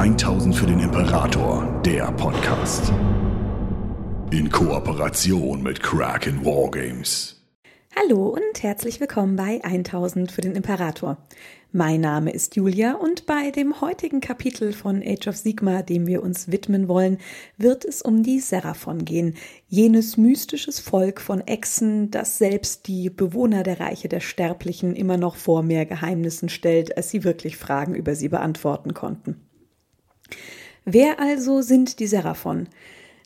1000 für den Imperator, der Podcast. In Kooperation mit Kraken Wargames. Hallo und herzlich willkommen bei 1000 für den Imperator. Mein Name ist Julia und bei dem heutigen Kapitel von Age of Sigma, dem wir uns widmen wollen, wird es um die Seraphon gehen, jenes mystisches Volk von Echsen, das selbst die Bewohner der Reiche der Sterblichen immer noch vor mehr Geheimnissen stellt, als sie wirklich Fragen über sie beantworten konnten. Wer also sind die Seraphon?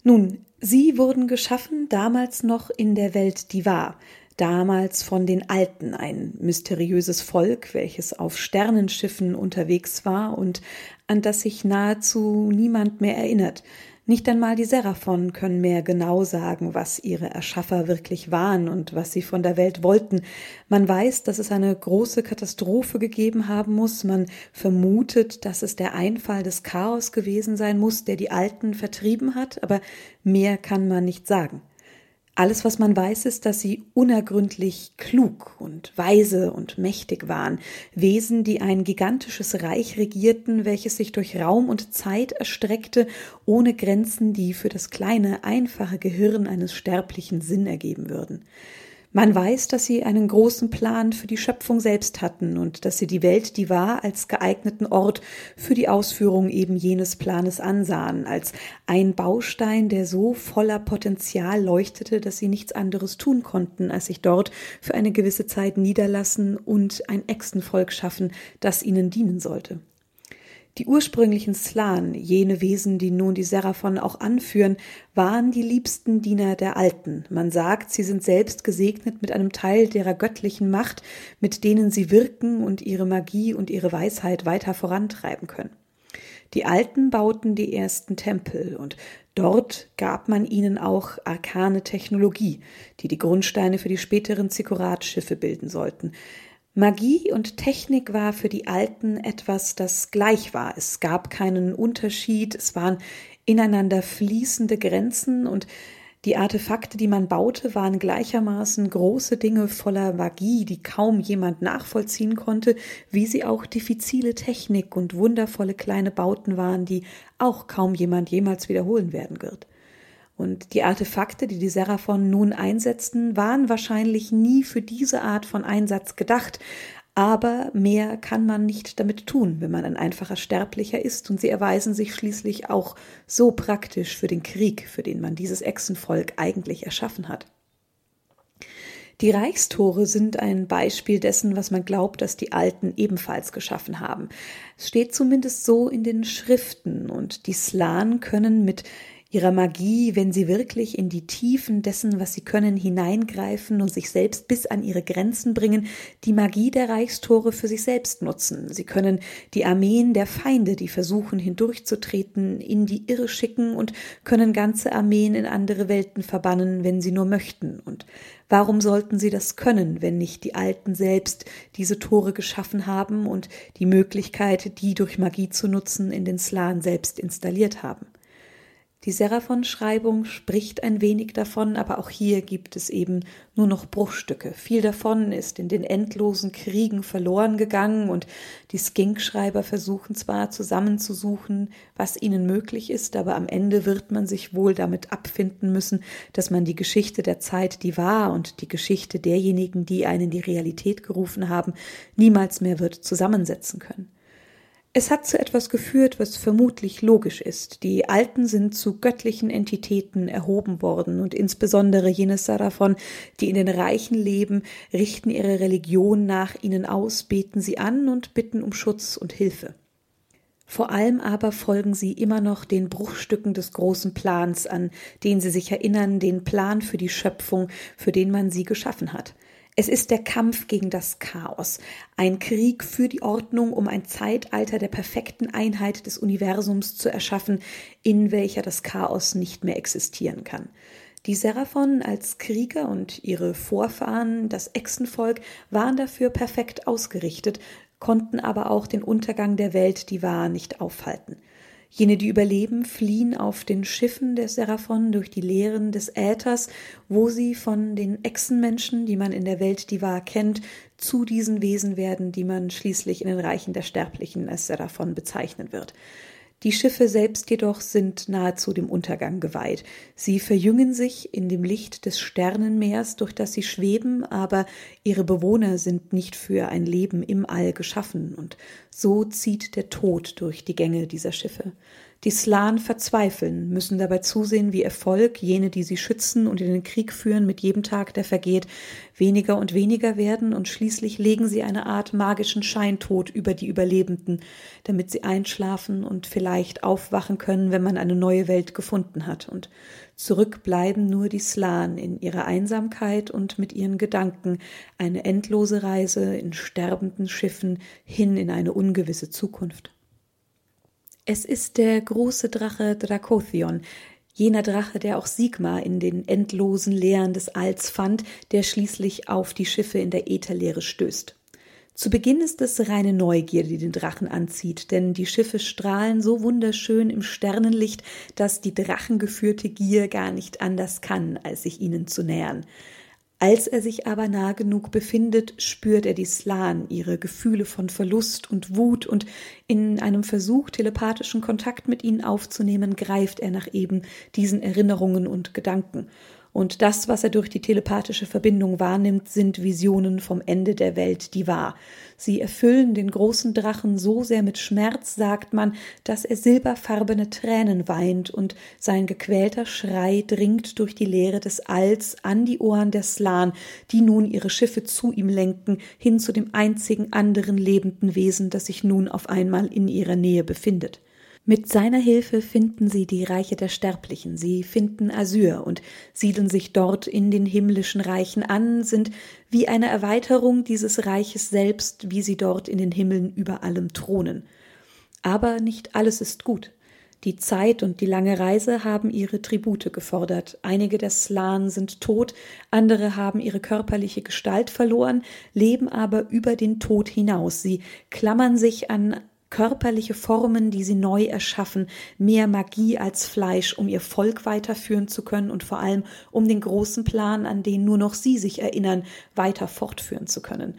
Nun, sie wurden geschaffen damals noch in der Welt, die war, damals von den Alten, ein mysteriöses Volk, welches auf Sternenschiffen unterwegs war und an das sich nahezu niemand mehr erinnert. Nicht einmal die Seraphon können mehr genau sagen, was ihre Erschaffer wirklich waren und was sie von der Welt wollten. Man weiß, dass es eine große Katastrophe gegeben haben muss. Man vermutet, dass es der Einfall des Chaos gewesen sein muss, der die Alten vertrieben hat, aber mehr kann man nicht sagen. Alles, was man weiß, ist, dass sie unergründlich klug und weise und mächtig waren, Wesen, die ein gigantisches Reich regierten, welches sich durch Raum und Zeit erstreckte, ohne Grenzen, die für das kleine, einfache Gehirn eines Sterblichen Sinn ergeben würden. Man weiß, dass sie einen großen Plan für die Schöpfung selbst hatten und dass sie die Welt, die war, als geeigneten Ort für die Ausführung eben jenes Planes ansahen, als ein Baustein, der so voller Potenzial leuchtete, dass sie nichts anderes tun konnten, als sich dort für eine gewisse Zeit niederlassen und ein Echsenvolk schaffen, das ihnen dienen sollte. Die ursprünglichen Slan, jene Wesen, die nun die Seraphon auch anführen, waren die liebsten Diener der Alten. Man sagt, sie sind selbst gesegnet mit einem Teil derer göttlichen Macht, mit denen sie wirken und ihre Magie und ihre Weisheit weiter vorantreiben können. Die Alten bauten die ersten Tempel und dort gab man ihnen auch arkane Technologie, die die Grundsteine für die späteren Zikkurat-Schiffe bilden sollten. Magie und Technik war für die Alten etwas, das gleich war. Es gab keinen Unterschied, es waren ineinander fließende Grenzen und die Artefakte, die man baute, waren gleichermaßen große Dinge voller Magie, die kaum jemand nachvollziehen konnte, wie sie auch diffizile Technik und wundervolle kleine Bauten waren, die auch kaum jemand jemals wiederholen werden wird. Und die Artefakte, die die Seraphon nun einsetzten, waren wahrscheinlich nie für diese Art von Einsatz gedacht, aber mehr kann man nicht damit tun, wenn man ein einfacher Sterblicher ist, und sie erweisen sich schließlich auch so praktisch für den Krieg, für den man dieses Echsenvolk eigentlich erschaffen hat. Die Reichstore sind ein Beispiel dessen, was man glaubt, dass die Alten ebenfalls geschaffen haben. Es steht zumindest so in den Schriften, und die Slan können mit ihrer Magie, wenn sie wirklich in die Tiefen dessen, was sie können, hineingreifen und sich selbst bis an ihre Grenzen bringen, die Magie der Reichstore für sich selbst nutzen. Sie können die Armeen der Feinde, die versuchen hindurchzutreten, in die Irre schicken und können ganze Armeen in andere Welten verbannen, wenn sie nur möchten. Und warum sollten sie das können, wenn nicht die Alten selbst diese Tore geschaffen haben und die Möglichkeit, die durch Magie zu nutzen, in den Slan selbst installiert haben? Die Seraphon-Schreibung spricht ein wenig davon, aber auch hier gibt es eben nur noch Bruchstücke. Viel davon ist in den endlosen Kriegen verloren gegangen und die Skink-Schreiber versuchen zwar zusammenzusuchen, was ihnen möglich ist, aber am Ende wird man sich wohl damit abfinden müssen, dass man die Geschichte der Zeit, die war und die Geschichte derjenigen, die einen die Realität gerufen haben, niemals mehr wird zusammensetzen können. Es hat zu etwas geführt, was vermutlich logisch ist. Die Alten sind zu göttlichen Entitäten erhoben worden und insbesondere jene Saraphon, die in den Reichen leben, richten ihre Religion nach ihnen aus, beten sie an und bitten um Schutz und Hilfe. Vor allem aber folgen sie immer noch den Bruchstücken des großen Plans an, den sie sich erinnern, den Plan für die Schöpfung, für den man sie geschaffen hat. Es ist der Kampf gegen das Chaos, ein Krieg für die Ordnung, um ein Zeitalter der perfekten Einheit des Universums zu erschaffen, in welcher das Chaos nicht mehr existieren kann. Die Seraphon als Krieger und ihre Vorfahren, das Echsenvolk, waren dafür perfekt ausgerichtet, konnten aber auch den Untergang der Welt, die war, nicht aufhalten. Jene, die überleben, fliehen auf den Schiffen der Seraphon durch die Leeren des Äthers, wo sie von den Echsenmenschen, die man in der Welt die war kennt, zu diesen Wesen werden, die man schließlich in den Reichen der Sterblichen als Seraphon bezeichnen wird. Die Schiffe selbst jedoch sind nahezu dem Untergang geweiht. Sie verjüngen sich in dem Licht des Sternenmeers, durch das sie schweben, aber ihre Bewohner sind nicht für ein Leben im All geschaffen, und so zieht der Tod durch die Gänge dieser Schiffe. Die Slan verzweifeln, müssen dabei zusehen, wie Erfolg, jene, die sie schützen und in den Krieg führen, mit jedem Tag, der vergeht, weniger und weniger werden, und schließlich legen sie eine Art magischen Scheintod über die Überlebenden, damit sie einschlafen und vielleicht aufwachen können, wenn man eine neue Welt gefunden hat, und zurück bleiben nur die Slan in ihrer Einsamkeit und mit ihren Gedanken, eine endlose Reise in sterbenden Schiffen hin in eine ungewisse Zukunft. Es ist der große Drache Drakothion, jener Drache, der auch Sigmar in den endlosen Leeren des Alls fand, der schließlich auf die Schiffe in der Ätherleere stößt. Zu Beginn ist es reine Neugier, die den Drachen anzieht, denn die Schiffe strahlen so wunderschön im Sternenlicht, dass die drachengeführte Gier gar nicht anders kann, als sich ihnen zu nähern. Als er sich aber nah genug befindet, spürt er die Slan, ihre Gefühle von Verlust und Wut, und in einem Versuch, telepathischen Kontakt mit ihnen aufzunehmen, greift er nach eben diesen Erinnerungen und Gedanken. Und das, was er durch die telepathische Verbindung wahrnimmt, sind Visionen vom Ende der Welt, die wahr. Sie erfüllen den großen Drachen so sehr mit Schmerz, sagt man, dass er silberfarbene Tränen weint und sein gequälter Schrei dringt durch die Leere des Alls an die Ohren der Slan, die nun ihre Schiffe zu ihm lenken, hin zu dem einzigen anderen lebenden Wesen, das sich nun auf einmal in ihrer Nähe befindet. Mit seiner Hilfe finden sie die Reiche der Sterblichen, sie finden Asyr und siedeln sich dort in den himmlischen Reichen an, sind wie eine Erweiterung dieses Reiches selbst, wie sie dort in den Himmeln über allem thronen. Aber nicht alles ist gut. Die Zeit und die lange Reise haben ihre Tribute gefordert. Einige der Slan sind tot, andere haben ihre körperliche Gestalt verloren, leben aber über den Tod hinaus. Sie klammern sich an körperliche Formen, die sie neu erschaffen, mehr Magie als Fleisch, um ihr Volk weiterführen zu können und vor allem um den großen Plan, an den nur noch sie sich erinnern, weiter fortführen zu können.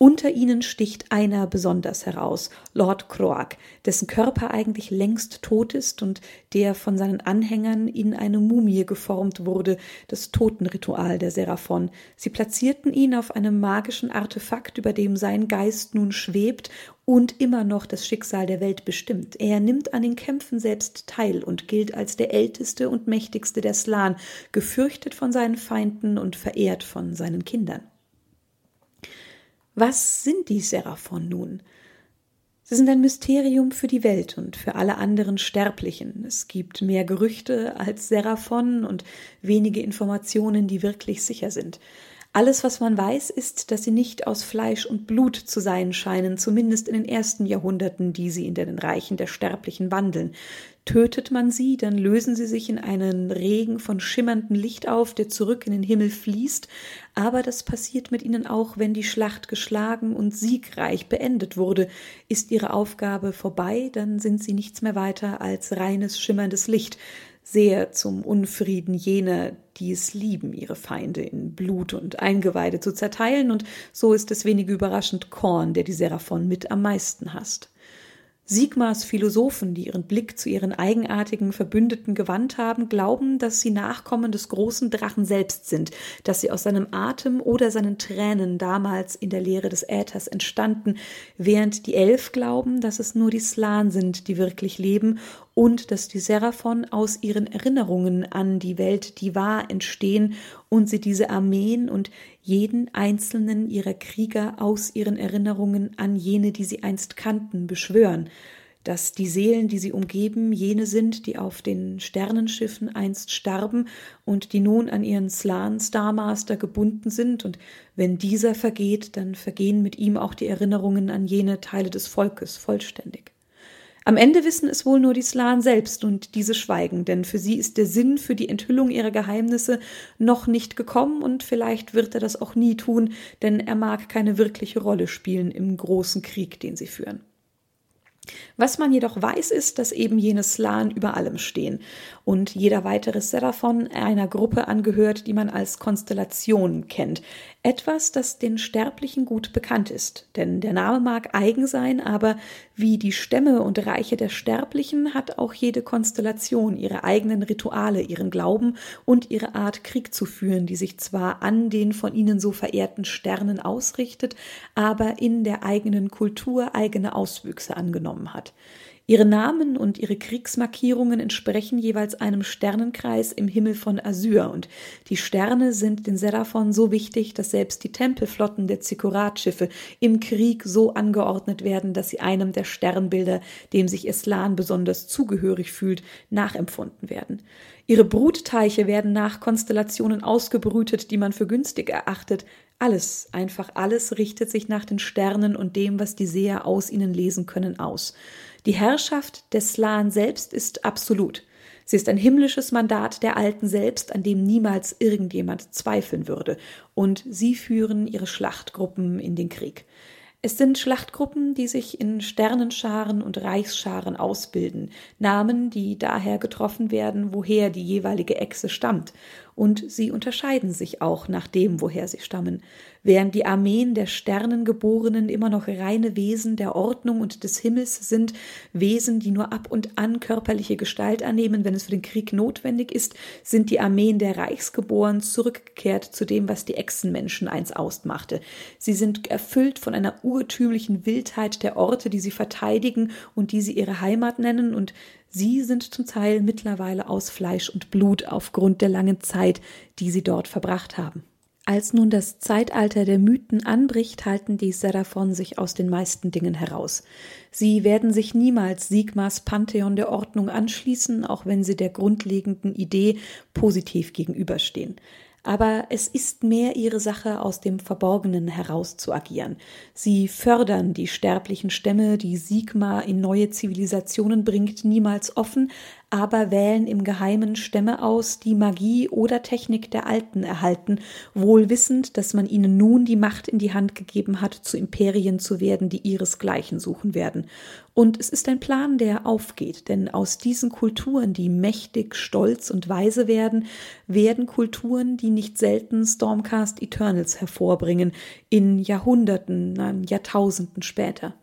Unter ihnen sticht einer besonders heraus, Lord Croak, dessen Körper eigentlich längst tot ist und der von seinen Anhängern in eine Mumie geformt wurde, das Totenritual der Seraphon. Sie platzierten ihn auf einem magischen Artefakt, über dem sein Geist nun schwebt und immer noch das Schicksal der Welt bestimmt. Er nimmt an den Kämpfen selbst teil und gilt als der älteste und mächtigste der Slan, gefürchtet von seinen Feinden und verehrt von seinen Kindern. Was sind die Seraphon nun? Sie sind ein Mysterium für die Welt und für alle anderen Sterblichen. Es gibt mehr Gerüchte als Seraphon und wenige Informationen, die wirklich sicher sind. Alles, was man weiß, ist, dass sie nicht aus Fleisch und Blut zu sein scheinen, zumindest in den ersten Jahrhunderten, die sie in den Reichen der Sterblichen wandeln. Tötet man sie, dann lösen sie sich in einen Regen von schimmerndem Licht auf, der zurück in den Himmel fließt, aber das passiert mit ihnen auch, wenn die Schlacht geschlagen und siegreich beendet wurde. Ist ihre Aufgabe vorbei, dann sind sie nichts mehr weiter als reines schimmerndes Licht, sehr zum Unfrieden jener, die es lieben, ihre Feinde in Blut und Eingeweide zu zerteilen, und so ist es wenig überraschend Korn, der die Seraphon mit am meisten hasst. Sigmars Philosophen, die ihren Blick zu ihren eigenartigen Verbündeten gewandt haben, glauben, dass sie Nachkommen des großen Drachen selbst sind, dass sie aus seinem Atem oder seinen Tränen damals in der Leere des Äthers entstanden, während die Elf glauben, dass es nur die Slan sind, die wirklich leben und dass die Seraphon aus ihren Erinnerungen an die Welt, die war, entstehen und sie diese Armeen und jeden einzelnen ihrer Krieger aus ihren Erinnerungen an jene, die sie einst kannten, beschwören, dass die Seelen, die sie umgeben, jene sind, die auf den Sternenschiffen einst starben und die nun an ihren Slan Starmaster gebunden sind, und wenn dieser vergeht, dann vergehen mit ihm auch die Erinnerungen an jene Teile des Volkes vollständig. Am Ende wissen es wohl nur die Slan selbst und diese schweigen, denn für sie ist der Sinn für die Enthüllung ihrer Geheimnisse noch nicht gekommen und vielleicht wird er das auch nie tun, denn er mag keine wirkliche Rolle spielen im großen Krieg, den sie führen. Was man jedoch weiß, ist, dass eben jene Slan über allem stehen und jeder weitere Seraphon einer Gruppe angehört, die man als Konstellation kennt. Etwas, das den Sterblichen gut bekannt ist, denn der Name mag eigen sein, aber wie die Stämme und Reiche der Sterblichen hat auch jede Konstellation ihre eigenen Rituale, ihren Glauben und ihre Art Krieg zu führen, die sich zwar an den von ihnen so verehrten Sternen ausrichtet, aber in der eigenen Kultur eigene Auswüchse angenommen hat. Ihre Namen und ihre Kriegsmarkierungen entsprechen jeweils einem Sternenkreis im Himmel von Asyr und die Sterne sind den Seraphon so wichtig, dass selbst die Tempelflotten der Zikkurat-Schiffe im Krieg so angeordnet werden, dass sie einem der Sternbilder, dem sich Eslan besonders zugehörig fühlt, nachempfunden werden. Ihre Brutteiche werden nach Konstellationen ausgebrütet, die man für günstig erachtet. Alles, einfach alles richtet sich nach den Sternen und dem, was die Seher aus ihnen lesen können, aus. Die Herrschaft des Slan selbst ist absolut. Sie ist ein himmlisches Mandat der Alten selbst, an dem niemals irgendjemand zweifeln würde, und sie führen ihre Schlachtgruppen in den Krieg. Es sind Schlachtgruppen, die sich in Sternenscharen und Reichsscharen ausbilden, Namen, die daher getroffen werden, woher die jeweilige Echse stammt, und sie unterscheiden sich auch nach dem, woher sie stammen. Während die Armeen der Sternengeborenen immer noch reine Wesen der Ordnung und des Himmels sind, Wesen, die nur ab und an körperliche Gestalt annehmen, wenn es für den Krieg notwendig ist, sind die Armeen der Reichsgeboren zurückgekehrt zu dem, was die Echsenmenschen einst ausmachte. Sie sind erfüllt von einer urtümlichen Wildheit der Orte, die sie verteidigen und die sie ihre Heimat nennen, und Sie sind zum Teil mittlerweile aus Fleisch und Blut aufgrund der langen Zeit, die sie dort verbracht haben. Als nun das Zeitalter der Mythen anbricht, halten die Seraphon sich aus den meisten Dingen heraus. Sie werden sich niemals Sigmas Pantheon der Ordnung anschließen, auch wenn sie der grundlegenden Idee positiv gegenüberstehen aber es ist mehr ihre Sache, aus dem Verborgenen heraus zu agieren. Sie fördern die sterblichen Stämme, die Sigma in neue Zivilisationen bringt, niemals offen, aber wählen im Geheimen Stämme aus, die Magie oder Technik der Alten erhalten, wohl wissend, dass man ihnen nun die Macht in die Hand gegeben hat, zu Imperien zu werden, die ihresgleichen suchen werden. Und es ist ein Plan, der aufgeht, denn aus diesen Kulturen, die mächtig, stolz und weise werden, werden Kulturen, die nicht selten Stormcast Eternals hervorbringen, in Jahrhunderten, Jahrtausenden später.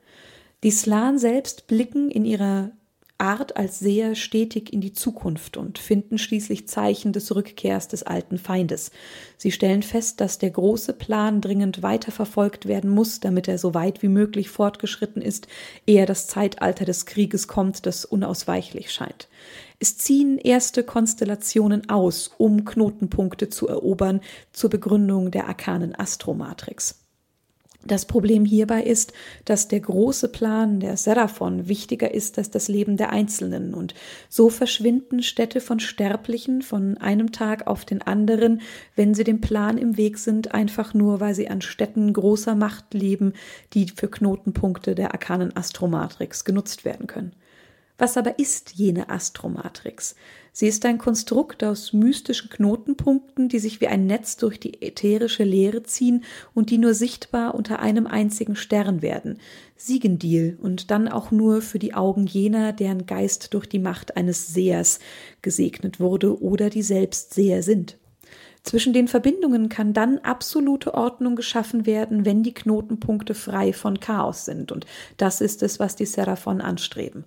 Die Slan selbst blicken in ihrer Art als Seher stetig in die Zukunft und finden schließlich Zeichen des Rückkehrs des alten Feindes. Sie stellen fest, dass der große Plan dringend weiterverfolgt werden muss, damit er so weit wie möglich fortgeschritten ist, ehe das Zeitalter des Krieges kommt, das unausweichlich scheint. Es ziehen erste Konstellationen aus, um Knotenpunkte zu erobern zur Begründung der arkanen Astromatrix. Das Problem hierbei ist, dass der große Plan der Seraphon wichtiger ist als das Leben der Einzelnen und so verschwinden Städte von Sterblichen von einem Tag auf den anderen, wenn sie dem Plan im Weg sind, einfach nur, weil sie an Städten großer Macht leben, die für Knotenpunkte der arkanen Astromatrix genutzt werden können. Was aber ist jene Astromatrix? Sie ist ein Konstrukt aus mystischen Knotenpunkten, die sich wie ein Netz durch die ätherische Leere ziehen und die nur sichtbar unter einem einzigen Stern werden. Siegendil und dann auch nur für die Augen jener, deren Geist durch die Macht eines Sehers gesegnet wurde oder die selbst Seher sind. Zwischen den Verbindungen kann dann absolute Ordnung geschaffen werden, wenn die Knotenpunkte frei von Chaos sind. Und das ist es, was die Seraphon anstreben.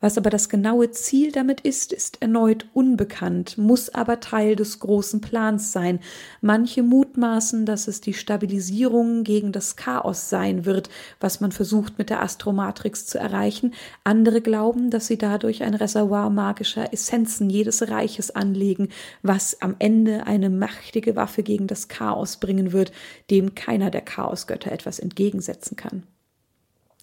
Was aber das genaue Ziel damit ist, ist erneut unbekannt, muss aber Teil des großen Plans sein. Manche mutmaßen, dass es die Stabilisierung gegen das Chaos sein wird, was man versucht mit der Astromatrix zu erreichen. Andere glauben, dass sie dadurch ein Reservoir magischer Essenzen jedes Reiches anlegen, was am Ende eine mächtige Waffe gegen das Chaos bringen wird, dem keiner der Chaosgötter etwas entgegensetzen kann.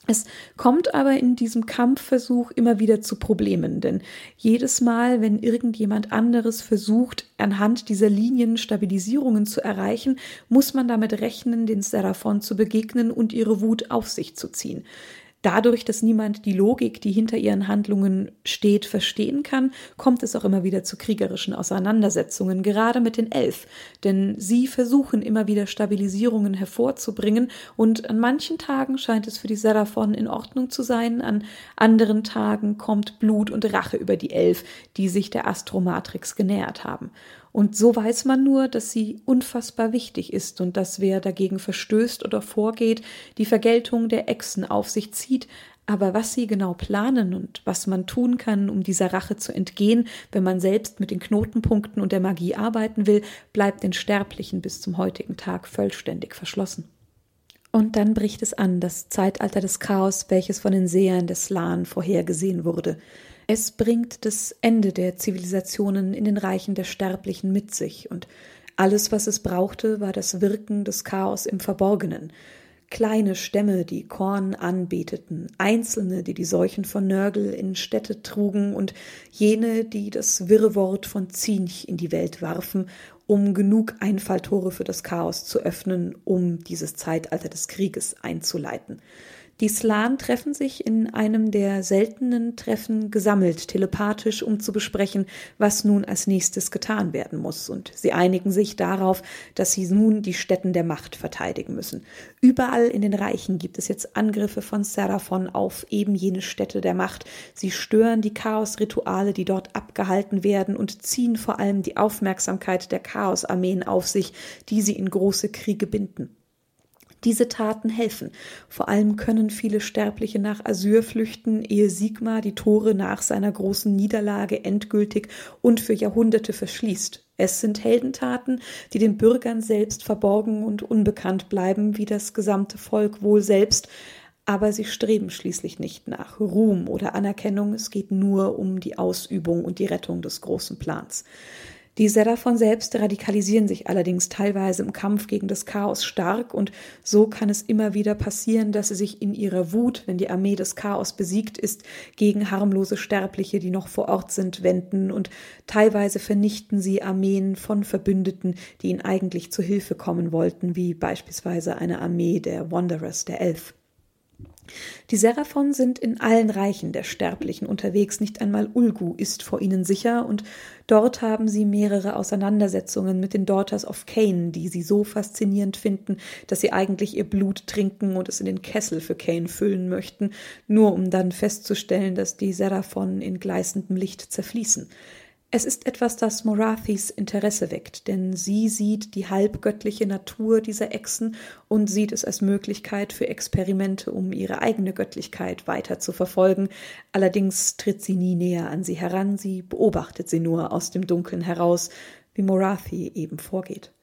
Es kommt aber in diesem Kampfversuch immer wieder zu Problemen, denn jedes Mal, wenn irgendjemand anderes versucht, anhand dieser Linien Stabilisierungen zu erreichen, muss man damit rechnen, den Seraphon zu begegnen und ihre Wut auf sich zu ziehen. Dadurch, dass niemand die Logik, die hinter ihren Handlungen steht, verstehen kann, kommt es auch immer wieder zu kriegerischen Auseinandersetzungen, gerade mit den Elf. Denn sie versuchen immer wieder Stabilisierungen hervorzubringen und an manchen Tagen scheint es für die Seraphon in Ordnung zu sein, an anderen Tagen kommt Blut und Rache über die Elf, die sich der Astromatrix genähert haben. Und so weiß man nur, dass sie unfassbar wichtig ist und dass wer dagegen verstößt oder vorgeht, die Vergeltung der Echsen auf sich zieht, aber was sie genau planen und was man tun kann, um dieser Rache zu entgehen, wenn man selbst mit den Knotenpunkten und der Magie arbeiten will, bleibt den Sterblichen bis zum heutigen Tag vollständig verschlossen. Und dann bricht es an, das Zeitalter des Chaos, welches von den Sehern des Slan vorhergesehen wurde. Es bringt das Ende der Zivilisationen in den Reichen der Sterblichen mit sich, und alles, was es brauchte, war das Wirken des Chaos im Verborgenen. Kleine Stämme, die Korn anbeteten, Einzelne, die die Seuchen von Nörgel in Städte trugen und jene, die das Wirrwort von Zinch in die Welt warfen, um genug Einfalltore für das Chaos zu öffnen, um dieses Zeitalter des Krieges einzuleiten. Die Slan treffen sich in einem der seltenen Treffen gesammelt, telepathisch, um zu besprechen, was nun als nächstes getan werden muss. Und sie einigen sich darauf, dass sie nun die Stätten der Macht verteidigen müssen. Überall in den Reichen gibt es jetzt Angriffe von Seraphon auf eben jene Städte der Macht. Sie stören die Chaosrituale, die dort abgehalten werden und ziehen vor allem die Aufmerksamkeit der Chaosarmeen auf sich, die sie in große Kriege binden. Diese Taten helfen. Vor allem können viele Sterbliche nach Asyr flüchten, ehe Sigmar die Tore nach seiner großen Niederlage endgültig und für Jahrhunderte verschließt. Es sind Heldentaten, die den Bürgern selbst verborgen und unbekannt bleiben, wie das gesamte Volk wohl selbst, aber sie streben schließlich nicht nach Ruhm oder Anerkennung, es geht nur um die Ausübung und die Rettung des großen Plans. Die Seraphon selbst radikalisieren sich allerdings teilweise im Kampf gegen das Chaos stark und so kann es immer wieder passieren, dass sie sich in ihrer Wut, wenn die Armee des Chaos besiegt ist, gegen harmlose Sterbliche, die noch vor Ort sind, wenden und teilweise vernichten sie Armeen von Verbündeten, die ihnen eigentlich zu Hilfe kommen wollten, wie beispielsweise eine Armee der Wanderers, der Elf. Die Seraphon sind in allen Reichen der Sterblichen unterwegs, nicht einmal Ulgu ist vor ihnen sicher, und dort haben sie mehrere Auseinandersetzungen mit den Daughters of Cain, die sie so faszinierend finden, dass sie eigentlich ihr Blut trinken und es in den Kessel für Cain füllen möchten, nur um dann festzustellen, dass die Seraphon in gleißendem Licht zerfließen. Es ist etwas, das Morathis Interesse weckt, denn sie sieht die halbgöttliche Natur dieser Echsen und sieht es als Möglichkeit für Experimente, um ihre eigene Göttlichkeit weiter zu verfolgen. Allerdings tritt sie nie näher an sie heran, sie beobachtet sie nur aus dem Dunkeln heraus, wie Morathi eben vorgeht.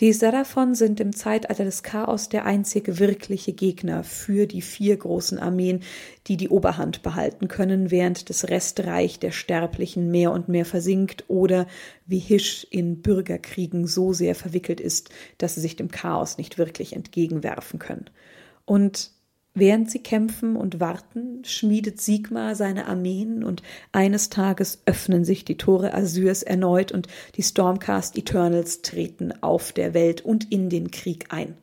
Die Seraphon sind im Zeitalter des Chaos der einzige wirkliche Gegner für die vier großen Armeen, die die Oberhand behalten können, während das Restreich der Sterblichen mehr und mehr versinkt oder wie Hisch in Bürgerkriegen so sehr verwickelt ist, dass sie sich dem Chaos nicht wirklich entgegenwerfen können. Und Während sie kämpfen und warten, schmiedet Sigmar seine Armeen und eines Tages öffnen sich die Tore Asyrs erneut und die Stormcast Eternals treten auf der Welt und in den Krieg ein.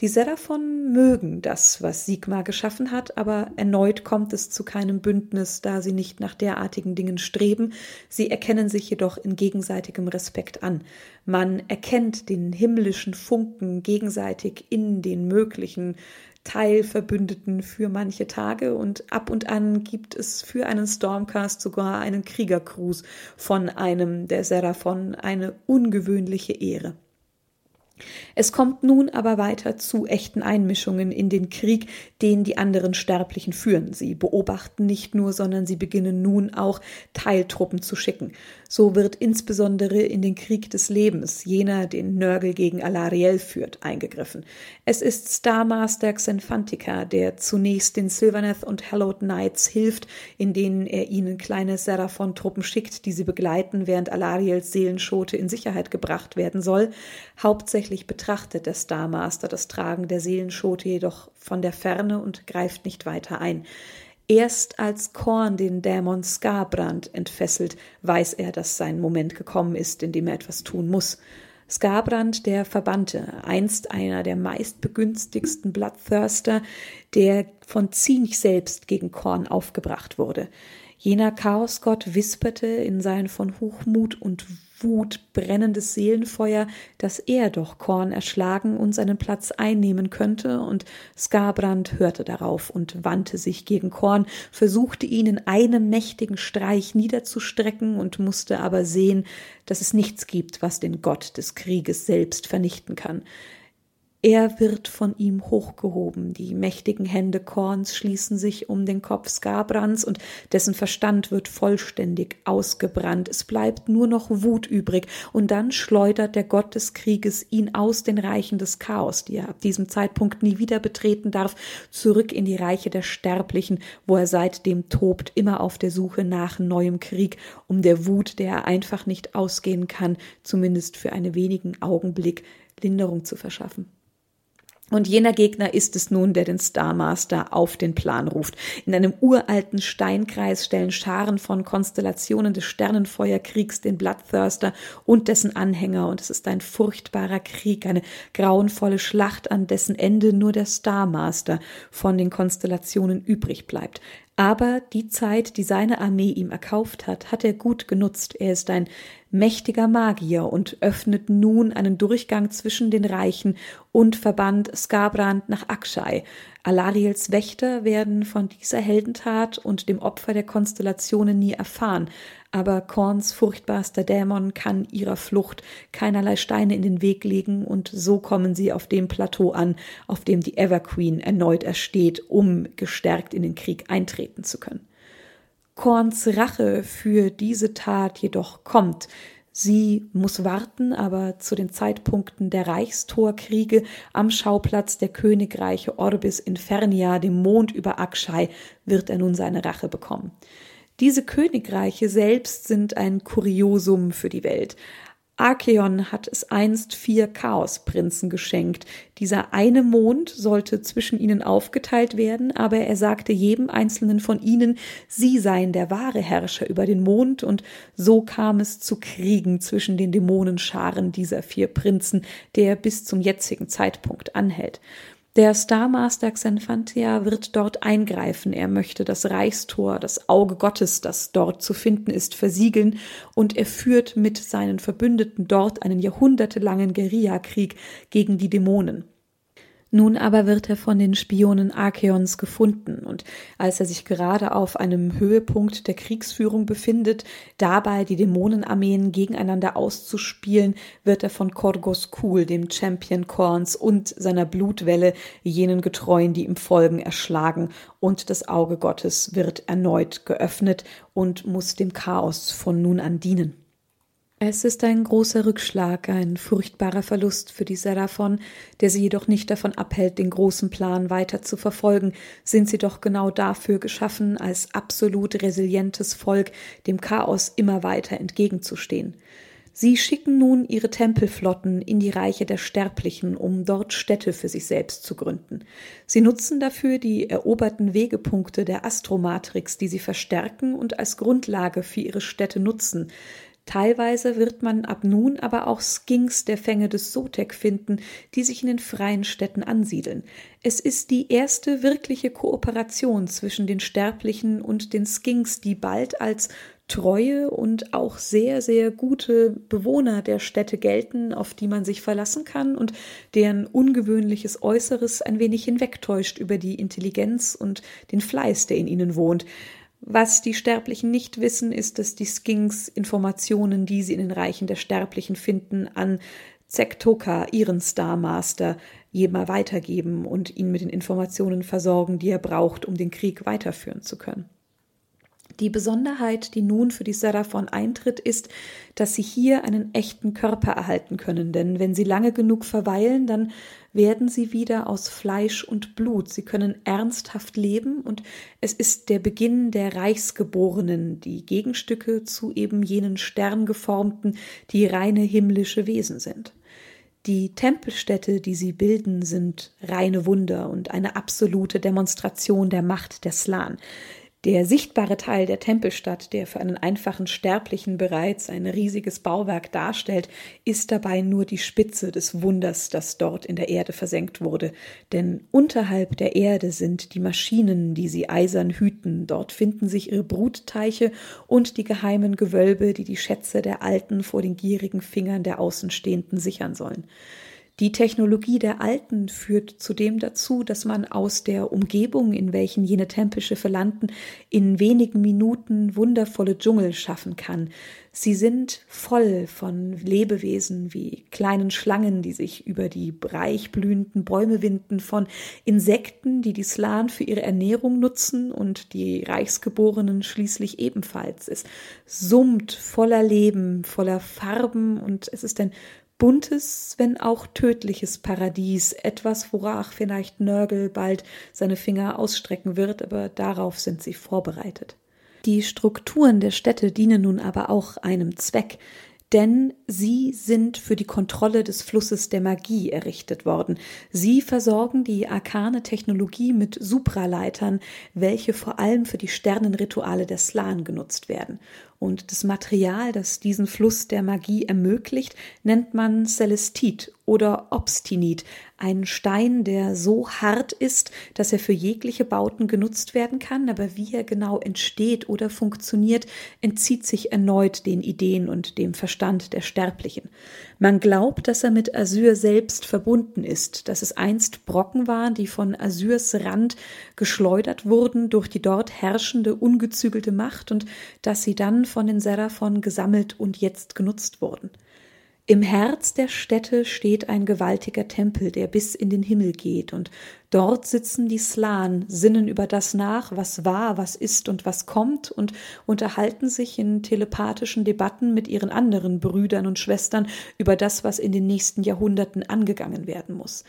Die Seraphon mögen das, was Sigmar geschaffen hat, aber erneut kommt es zu keinem Bündnis, da sie nicht nach derartigen Dingen streben. Sie erkennen sich jedoch in gegenseitigem Respekt an. Man erkennt den himmlischen Funken gegenseitig in den möglichen Teilverbündeten für manche Tage und ab und an gibt es für einen Stormcast sogar einen Kriegercruise von einem der Seraphon, eine ungewöhnliche Ehre. Es kommt nun aber weiter zu echten Einmischungen in den Krieg, den die anderen Sterblichen führen. Sie beobachten nicht nur, sondern sie beginnen nun auch Teiltruppen zu schicken. So wird insbesondere in den Krieg des Lebens, jener, den Nörgel gegen Alariel führt, eingegriffen. Es ist Starmaster Xenfantica, der zunächst den Sylvaneth und Hallowed Knights hilft, in denen er ihnen kleine Seraphon-Truppen schickt, die sie begleiten, während Alariels Seelenschote in Sicherheit gebracht werden soll. Hauptsächlich betrachtet der Starmaster das Tragen der Seelenschote jedoch von der Ferne und greift nicht weiter ein. Erst als Korn den Dämon Skarbrand entfesselt, weiß er, dass sein Moment gekommen ist, in dem er etwas tun muss. Skarbrand, der Verbannte, einst einer der meistbegünstigsten Bloodthirster, der von Zinch selbst gegen Korn aufgebracht wurde. Jener Chaosgott wisperte in sein von Hochmut und Wut brennendes Seelenfeuer, dass er doch Korn erschlagen und seinen Platz einnehmen könnte, und Skarbrand hörte darauf und wandte sich gegen Korn, versuchte ihn in einem mächtigen Streich niederzustrecken und musste aber sehen, dass es nichts gibt, was den Gott des Krieges selbst vernichten kann. Er wird von ihm hochgehoben, die mächtigen Hände Korns schließen sich um den Kopf Skabrands und dessen Verstand wird vollständig ausgebrannt. Es bleibt nur noch Wut übrig und dann schleudert der Gott des Krieges ihn aus den Reichen des Chaos, die er ab diesem Zeitpunkt nie wieder betreten darf, zurück in die Reiche der Sterblichen, wo er seitdem tobt, immer auf der Suche nach neuem Krieg, um der Wut, der er einfach nicht ausgehen kann, zumindest für einen wenigen Augenblick Linderung zu verschaffen. Und jener Gegner ist es nun, der den Starmaster auf den Plan ruft. In einem uralten Steinkreis stellen Scharen von Konstellationen des Sternenfeuerkriegs den Bloodthirster und dessen Anhänger, und es ist ein furchtbarer Krieg, eine grauenvolle Schlacht, an dessen Ende nur der Starmaster von den Konstellationen übrig bleibt. Aber die Zeit, die seine Armee ihm erkauft hat, hat er gut genutzt. Er ist ein mächtiger Magier und öffnet nun einen Durchgang zwischen den Reichen und verbannt Skabrand nach Akshai. Alariels Wächter werden von dieser Heldentat und dem Opfer der Konstellationen nie erfahren, aber Korns furchtbarster Dämon kann ihrer Flucht keinerlei Steine in den Weg legen und so kommen sie auf dem Plateau an, auf dem die Everqueen erneut ersteht, um gestärkt in den Krieg eintreten zu können. Korns Rache für diese Tat jedoch kommt. Sie muss warten, aber zu den Zeitpunkten der Reichstorkriege am Schauplatz der Königreiche Orbis Infernia, dem Mond über Akshai, wird er nun seine Rache bekommen. Diese Königreiche selbst sind ein Kuriosum für die Welt. Archeon hat es einst vier Chaosprinzen geschenkt. Dieser eine Mond sollte zwischen ihnen aufgeteilt werden, aber er sagte jedem einzelnen von ihnen, sie seien der wahre Herrscher über den Mond, und so kam es zu Kriegen zwischen den Dämonenscharen dieser vier Prinzen, der bis zum jetzigen Zeitpunkt anhält. Der Starmaster Xenfantia wird dort eingreifen. Er möchte das Reichstor, das Auge Gottes, das dort zu finden ist, versiegeln und er führt mit seinen Verbündeten dort einen jahrhundertelangen Guerillakrieg gegen die Dämonen. Nun aber wird er von den Spionen Archeons gefunden und als er sich gerade auf einem Höhepunkt der Kriegsführung befindet, dabei die Dämonenarmeen gegeneinander auszuspielen, wird er von Korgos Kul, dem Champion Korns und seiner Blutwelle, jenen Getreuen, die ihm folgen, erschlagen und das Auge Gottes wird erneut geöffnet und muss dem Chaos von nun an dienen. Es ist ein großer Rückschlag, ein furchtbarer Verlust für die Seraphon, der sie jedoch nicht davon abhält, den großen Plan weiter zu verfolgen, sind sie doch genau dafür geschaffen, als absolut resilientes Volk dem Chaos immer weiter entgegenzustehen. Sie schicken nun ihre Tempelflotten in die Reiche der Sterblichen, um dort Städte für sich selbst zu gründen. Sie nutzen dafür die eroberten Wegepunkte der Astromatrix, die sie verstärken und als Grundlage für ihre Städte nutzen. Teilweise wird man ab nun aber auch Skinks der Fänge des Sotek finden, die sich in den freien Städten ansiedeln. Es ist die erste wirkliche Kooperation zwischen den Sterblichen und den Skinks, die bald als treue und auch sehr, sehr gute Bewohner der Städte gelten, auf die man sich verlassen kann und deren ungewöhnliches Äußeres ein wenig hinwegtäuscht über die Intelligenz und den Fleiß, der in ihnen wohnt. Was die Sterblichen nicht wissen, ist, dass die Skinks Informationen, die sie in den Reichen der Sterblichen finden, an Zektoka, ihren Star Master, jedem weitergeben und ihn mit den Informationen versorgen, die er braucht, um den Krieg weiterführen zu können. Die Besonderheit, die nun für die Seraphon eintritt, ist, dass sie hier einen echten Körper erhalten können, denn wenn sie lange genug verweilen, dann werden sie wieder aus Fleisch und Blut. Sie können ernsthaft leben und es ist der Beginn der Reichsgeborenen, die Gegenstücke zu eben jenen Sterngeformten, die reine himmlische Wesen sind. Die Tempelstädte, die sie bilden, sind reine Wunder und eine absolute Demonstration der Macht der Slan. Der sichtbare Teil der Tempelstadt, der für einen einfachen Sterblichen bereits ein riesiges Bauwerk darstellt, ist dabei nur die Spitze des Wunders, das dort in der Erde versenkt wurde. Denn unterhalb der Erde sind die Maschinen, die sie eisern hüten. Dort finden sich ihre Brutteiche und die geheimen Gewölbe, die die Schätze der Alten vor den gierigen Fingern der Außenstehenden sichern sollen. Die Technologie der Alten führt zudem dazu, dass man aus der Umgebung, in welchen jene Tempelschiffe landen, in wenigen Minuten wundervolle Dschungel schaffen kann. Sie sind voll von Lebewesen wie kleinen Schlangen, die sich über die reich blühenden Bäume winden, von Insekten, die die Slan für ihre Ernährung nutzen und die Reichsgeborenen schließlich ebenfalls. Es summt voller Leben, voller Farben und es ist ein buntes, wenn auch tödliches Paradies, etwas, worach vielleicht Nörgel bald seine Finger ausstrecken wird, aber darauf sind sie vorbereitet. Die Strukturen der Städte dienen nun aber auch einem Zweck, denn sie sind für die Kontrolle des Flusses der Magie errichtet worden. Sie versorgen die arkane Technologie mit Supraleitern, welche vor allem für die Sternenrituale der Slan genutzt werden. Und das Material, das diesen Fluss der Magie ermöglicht, nennt man Celestit oder Obstinit, ein Stein, der so hart ist, dass er für jegliche Bauten genutzt werden kann, aber wie er genau entsteht oder funktioniert, entzieht sich erneut den Ideen und dem Verstand der Sterblichen. Man glaubt, dass er mit Asyr selbst verbunden ist, dass es einst Brocken waren, die von Asyrs Rand geschleudert wurden durch die dort herrschende ungezügelte Macht und dass sie dann von den Seraphon gesammelt und jetzt genutzt wurden. Im Herz der Städte steht ein gewaltiger Tempel, der bis in den Himmel geht, und dort sitzen die Slan, sinnen über das nach, was war, was ist und was kommt, und unterhalten sich in telepathischen Debatten mit ihren anderen Brüdern und Schwestern über das, was in den nächsten Jahrhunderten angegangen werden muss.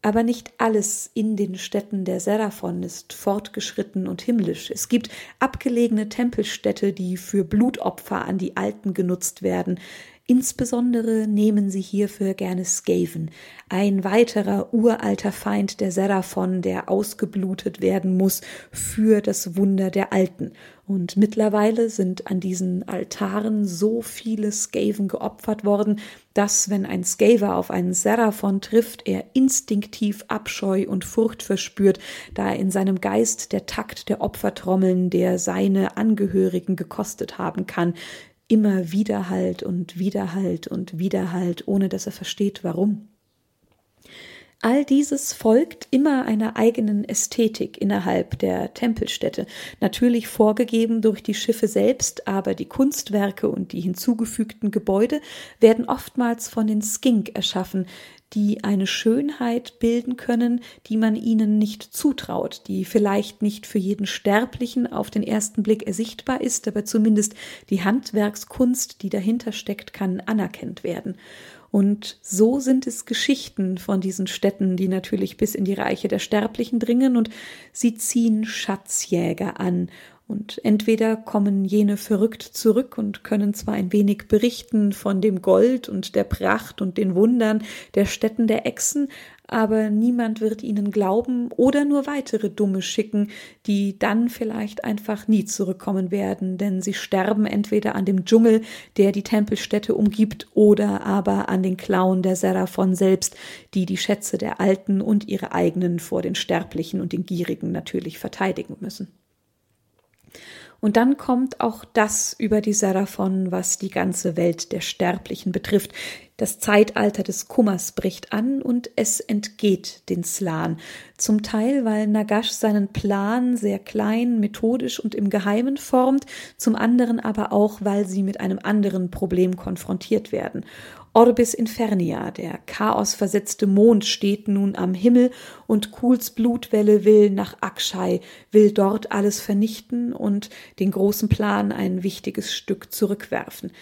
Aber nicht alles in den Städten der Seraphon ist fortgeschritten und himmlisch. Es gibt abgelegene Tempelstädte, die für Blutopfer an die Alten genutzt werden. Insbesondere nehmen sie hierfür gerne Skaven, ein weiterer uralter Feind der Seraphon, der ausgeblutet werden muss für das Wunder der Alten. Und mittlerweile sind an diesen Altaren so viele Skaven geopfert worden, dass, wenn ein Skaver auf einen Seraphon trifft, er instinktiv Abscheu und Furcht verspürt, da in seinem Geist der Takt der Opfertrommeln, der seine Angehörigen gekostet haben kann, immer Widerhalt und Widerhalt und Widerhalt, ohne dass er versteht, warum. All dieses folgt immer einer eigenen Ästhetik innerhalb der Tempelstätte, natürlich vorgegeben durch die Schiffe selbst, aber die Kunstwerke und die hinzugefügten Gebäude werden oftmals von den Skink erschaffen, die eine Schönheit bilden können, die man ihnen nicht zutraut, die vielleicht nicht für jeden Sterblichen auf den ersten Blick ersichtbar ist, aber zumindest die Handwerkskunst, die dahinter steckt, kann anerkannt werden. Und so sind es Geschichten von diesen Städten, die natürlich bis in die Reiche der Sterblichen dringen und sie ziehen Schatzjäger an. Und entweder kommen jene verrückt zurück und können zwar ein wenig berichten von dem Gold und der Pracht und den Wundern der Städten der Echsen, aber niemand wird ihnen glauben oder nur weitere Dumme schicken, die dann vielleicht einfach nie zurückkommen werden, denn sie sterben entweder an dem Dschungel, der die Tempelstätte umgibt, oder aber an den Klauen der Seraphon selbst, die die Schätze der Alten und ihre eigenen vor den Sterblichen und den Gierigen natürlich verteidigen müssen. Und dann kommt auch das über die Seraphon, was die ganze Welt der Sterblichen betrifft. Das Zeitalter des Kummers bricht an und es entgeht den Slan. Zum Teil, weil Nagash seinen Plan sehr klein, methodisch und im Geheimen formt, zum anderen aber auch, weil sie mit einem anderen Problem konfrontiert werden. Orbis Infernia, der chaosversetzte Mond, steht nun am Himmel und Kuls Blutwelle will nach Akshai, will dort alles vernichten und den großen Plan ein wichtiges Stück zurückwerfen.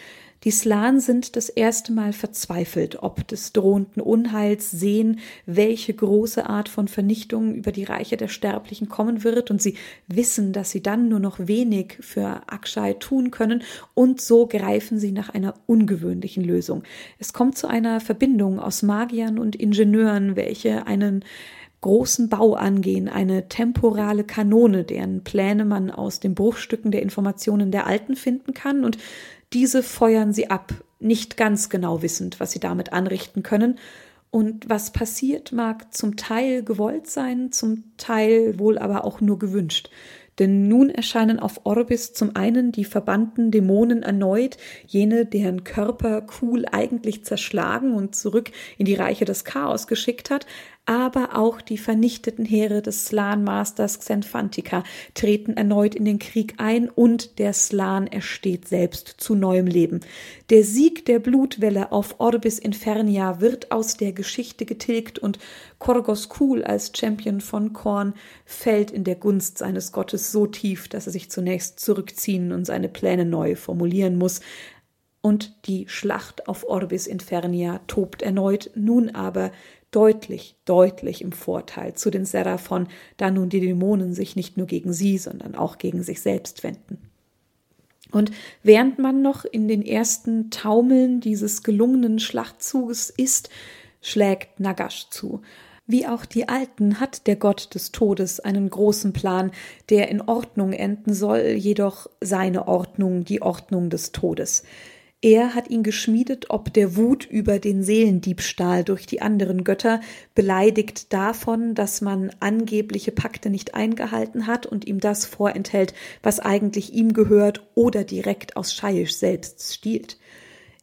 Die Slan sind das erste Mal verzweifelt, ob des drohenden Unheils, sehen, welche große Art von Vernichtung über die Reiche der Sterblichen kommen wird, und sie wissen, dass sie dann nur noch wenig für Akshai tun können, und so greifen sie nach einer ungewöhnlichen Lösung. Es kommt zu einer Verbindung aus Magiern und Ingenieuren, welche einen großen Bau angehen, eine temporale Kanone, deren Pläne man aus den Bruchstücken der Informationen der Alten finden kann, und diese feuern sie ab, nicht ganz genau wissend, was sie damit anrichten können, und was passiert, mag zum Teil gewollt sein, zum Teil wohl aber auch nur gewünscht. Denn nun erscheinen auf Orbis zum einen die verbannten Dämonen erneut, jene, deren Körper Kuhl eigentlich zerschlagen und zurück in die Reiche des Chaos geschickt hat, aber auch die vernichteten Heere des Slan-Masters Xenfantica treten erneut in den Krieg ein und der Slan ersteht selbst zu neuem Leben. Der Sieg der Blutwelle auf Orbis Infernia wird aus der Geschichte getilgt und Korgos Kul als Champion von Korn fällt in der Gunst seines Gottes so tief, dass er sich zunächst zurückziehen und seine Pläne neu formulieren muss, und die Schlacht auf Orbis Infernia tobt erneut, nun aber deutlich, deutlich im Vorteil zu den Seraphon, da nun die Dämonen sich nicht nur gegen sie, sondern auch gegen sich selbst wenden. Und während man noch in den ersten Taumeln dieses gelungenen Schlachtzuges ist, schlägt Nagash zu. Wie auch die Alten hat der Gott des Todes einen großen Plan, der in Ordnung enden soll, jedoch seine Ordnung die Ordnung des Todes. Er hat ihn geschmiedet, ob der Wut über den Seelendiebstahl durch die anderen Götter, beleidigt davon, dass man angebliche Pakte nicht eingehalten hat und ihm das vorenthält, was eigentlich ihm gehört oder direkt aus Scheisch selbst stiehlt.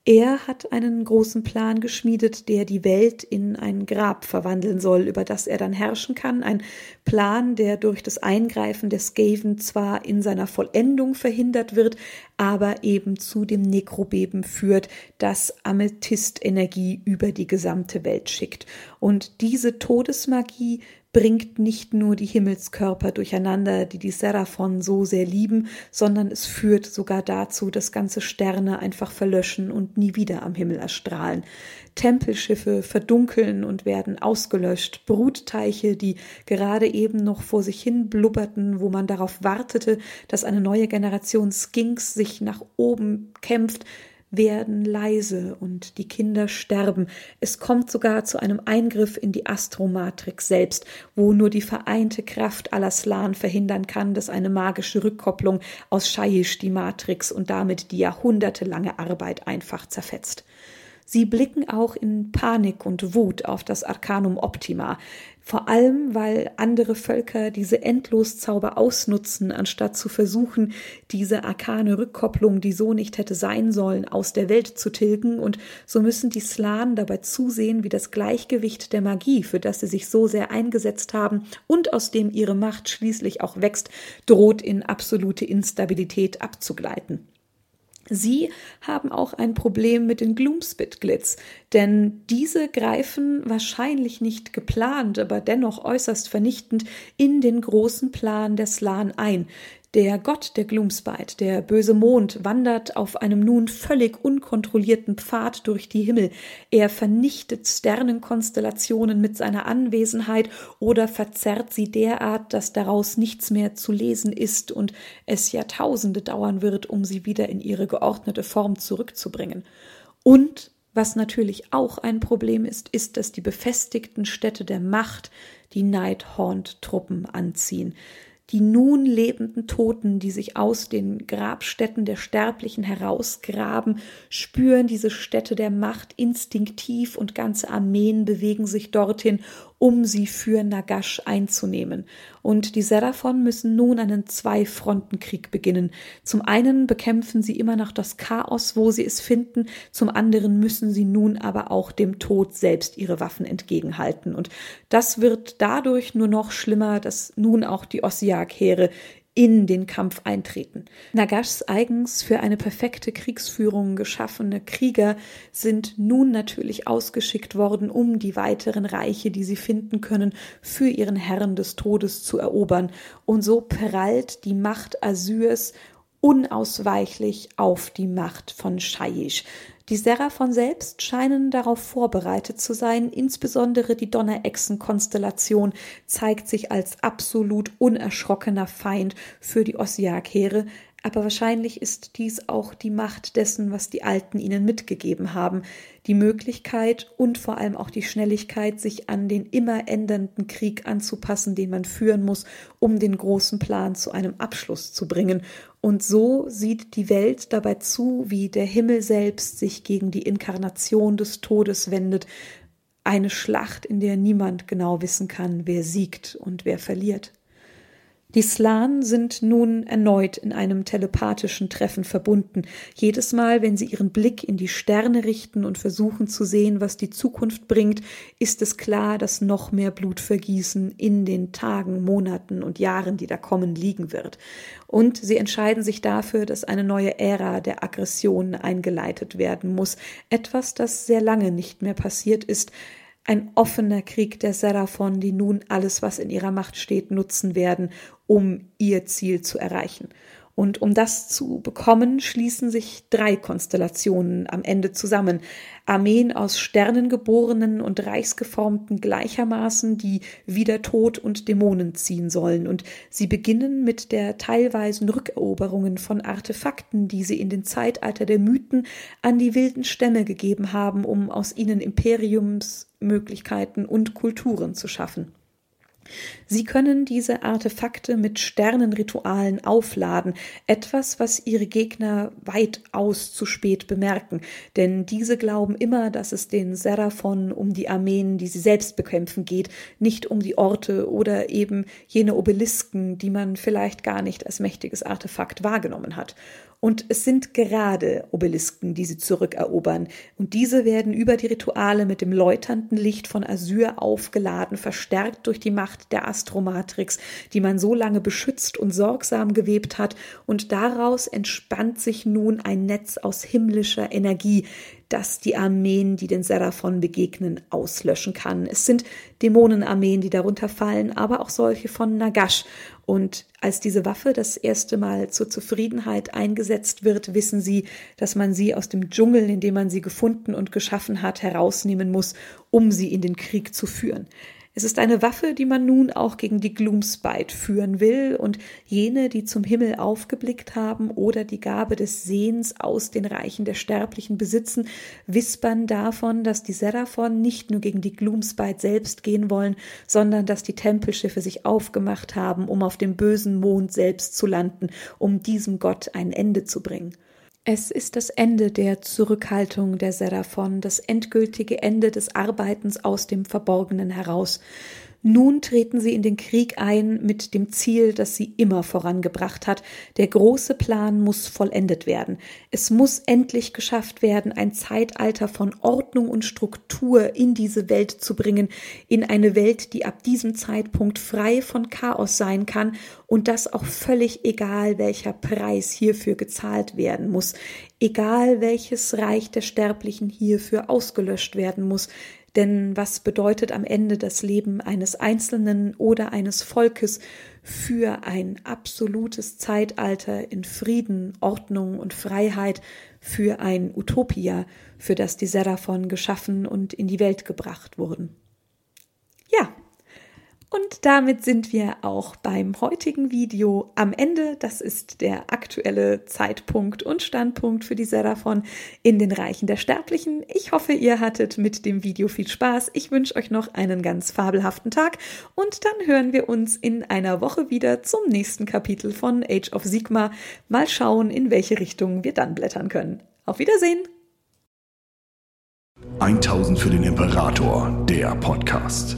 Er hat einen großen Plan geschmiedet, der die Welt in ein Grab verwandeln soll, über das er dann herrschen kann. Ein Plan, der durch das Eingreifen der Skaven zwar in seiner Vollendung verhindert wird, aber eben zu dem Nekrobeben führt, das Amethystenergie über die gesamte Welt schickt. Und diese Todesmagie bringt nicht nur die Himmelskörper durcheinander, die die Seraphon so sehr lieben, sondern es führt sogar dazu, dass ganze Sterne einfach verlöschen und nie wieder am Himmel erstrahlen. Tempelschiffe verdunkeln und werden ausgelöscht, Brutteiche, die gerade eben noch vor sich hin blubberten, wo man darauf wartete, dass eine neue Generation Skinks sich nach oben kämpft, werden leise und die Kinder sterben. Es kommt sogar zu einem Eingriff in die Astromatrix selbst, wo nur die vereinte Kraft aller Slan verhindern kann, dass eine magische Rückkopplung aus Shaiish die Matrix und damit die jahrhundertelange Arbeit einfach zerfetzt. Sie blicken auch in Panik und Wut auf das Arcanum Optima, vor allem weil andere Völker diese Endloszauber ausnutzen, anstatt zu versuchen, diese arkane Rückkopplung, die so nicht hätte sein sollen, aus der Welt zu tilgen, und so müssen die Slan dabei zusehen, wie das Gleichgewicht der Magie, für das sie sich so sehr eingesetzt haben und aus dem ihre Macht schließlich auch wächst, droht in absolute Instabilität abzugleiten. Sie haben auch ein Problem mit den Gloomspit-Glitz, denn diese greifen wahrscheinlich nicht geplant, aber dennoch äußerst vernichtend in den großen Plan der Slan ein. Der Gott der Gloomspite, der böse Mond, wandert auf einem nun völlig unkontrollierten Pfad durch die Himmel. Er vernichtet Sternenkonstellationen mit seiner Anwesenheit oder verzerrt sie derart, dass daraus nichts mehr zu lesen ist und es Jahrtausende dauern wird, um sie wieder in ihre geordnete Form zurückzubringen. Und was natürlich auch ein Problem ist, ist, dass die befestigten Städte der Macht die Nighthaunt-Truppen anziehen die nun lebenden Toten, die sich aus den Grabstätten der Sterblichen herausgraben, spüren diese Stätte der Macht instinktiv und ganze Armeen bewegen sich dorthin, um sie für Nagash einzunehmen. Und die Seraphon müssen nun einen Zwei-Fronten-Krieg beginnen. Zum einen bekämpfen sie immer noch das Chaos, wo sie es finden, zum anderen müssen sie nun aber auch dem Tod selbst ihre Waffen entgegenhalten. Und das wird dadurch nur noch schlimmer, dass nun auch die Ossiak-Heere in den Kampf eintreten. Nagashs eigens für eine perfekte Kriegsführung geschaffene Krieger sind nun natürlich ausgeschickt worden, um die weiteren Reiche, die sie finden können, für ihren Herrn des Todes zu erobern. Und so prallt die Macht Asyrs unausweichlich auf die Macht von Shaiish. Die Seraphon selbst scheinen darauf vorbereitet zu sein, insbesondere die Donnerechsen-Konstellation zeigt sich als absolut unerschrockener Feind für die Ossiak-Heere, aber wahrscheinlich ist dies auch die Macht dessen, was die Alten ihnen mitgegeben haben, die Möglichkeit und vor allem auch die Schnelligkeit, sich an den immer ändernden Krieg anzupassen, den man führen muss, um den großen Plan zu einem Abschluss zu bringen. Und so sieht die Welt dabei zu, wie der Himmel selbst sich gegen die Inkarnation des Todes wendet, eine Schlacht, in der niemand genau wissen kann, wer siegt und wer verliert. Die Slan sind nun erneut in einem telepathischen Treffen verbunden. Jedes Mal, wenn sie ihren Blick in die Sterne richten und versuchen zu sehen, was die Zukunft bringt, ist es klar, dass noch mehr Blutvergießen in den Tagen, Monaten und Jahren, die da kommen, liegen wird. Und sie entscheiden sich dafür, dass eine neue Ära der Aggression eingeleitet werden muss. Etwas, das sehr lange nicht mehr passiert ist ein offener Krieg der Seraphon, die nun alles, was in ihrer Macht steht, nutzen werden, um ihr Ziel zu erreichen. Und um das zu bekommen, schließen sich drei Konstellationen am Ende zusammen. Armeen aus Sternengeborenen und Reichsgeformten gleichermaßen, die wieder Tod und Dämonen ziehen sollen. Und sie beginnen mit der teilweisen Rückeroberungen von Artefakten, die sie in den Zeitalter der Mythen an die wilden Stämme gegeben haben, um aus ihnen Imperiumsmöglichkeiten und Kulturen zu schaffen. Sie können diese Artefakte mit Sternenritualen aufladen, etwas, was ihre Gegner weitaus zu spät bemerken, denn diese glauben immer, dass es den Seraphon um die Armeen, die sie selbst bekämpfen, geht, nicht um die Orte oder eben jene Obelisken, die man vielleicht gar nicht als mächtiges Artefakt wahrgenommen hat. Und es sind gerade Obelisken, die sie zurückerobern. Und diese werden über die Rituale mit dem läuternden Licht von Asyr aufgeladen, verstärkt durch die Macht der Astromatrix, die man so lange beschützt und sorgsam gewebt hat. Und daraus entspannt sich nun ein Netz aus himmlischer Energie, das die Armeen, die den Seraphon begegnen, auslöschen kann. Es sind Dämonenarmeen, die darunter fallen, aber auch solche von Nagash. Und als diese Waffe das erste Mal zur Zufriedenheit eingesetzt wird, wissen sie, dass man sie aus dem Dschungel, in dem man sie gefunden und geschaffen hat, herausnehmen muss, um sie in den Krieg zu führen. Es ist eine Waffe, die man nun auch gegen die Gloomspite führen will und jene, die zum Himmel aufgeblickt haben oder die Gabe des Sehens aus den Reichen der Sterblichen besitzen, wispern davon, dass die Seraphon nicht nur gegen die Gloomspite selbst gehen wollen, sondern dass die Tempelschiffe sich aufgemacht haben, um auf dem bösen Mond selbst zu landen, um diesem Gott ein Ende zu bringen. Es ist das Ende der Zurückhaltung der Seraphon, das endgültige Ende des Arbeitens aus dem Verborgenen heraus. Nun treten sie in den Krieg ein mit dem Ziel, das sie immer vorangebracht hat. Der große Plan muss vollendet werden. Es muss endlich geschafft werden, ein Zeitalter von Ordnung und Struktur in diese Welt zu bringen, in eine Welt, die ab diesem Zeitpunkt frei von Chaos sein kann und das auch völlig egal, welcher Preis hierfür gezahlt werden muss, egal welches Reich der Sterblichen hierfür ausgelöscht werden muss. Denn was bedeutet am Ende das Leben eines Einzelnen oder eines Volkes für ein absolutes Zeitalter in Frieden, Ordnung und Freiheit, für ein Utopia, für das die Seraphon geschaffen und in die Welt gebracht wurden? Ja, und damit sind wir auch beim heutigen Video am Ende. Das ist der aktuelle Zeitpunkt und Standpunkt für die Seraphon in den Reichen der Sterblichen. Ich hoffe, ihr hattet mit dem Video viel Spaß. Ich wünsche euch noch einen ganz fabelhaften Tag und dann hören wir uns in einer Woche wieder zum nächsten Kapitel von Age of Sigma. Mal schauen, in welche Richtung wir dann blättern können. Auf Wiedersehen! 1000 für den Imperator, der Podcast.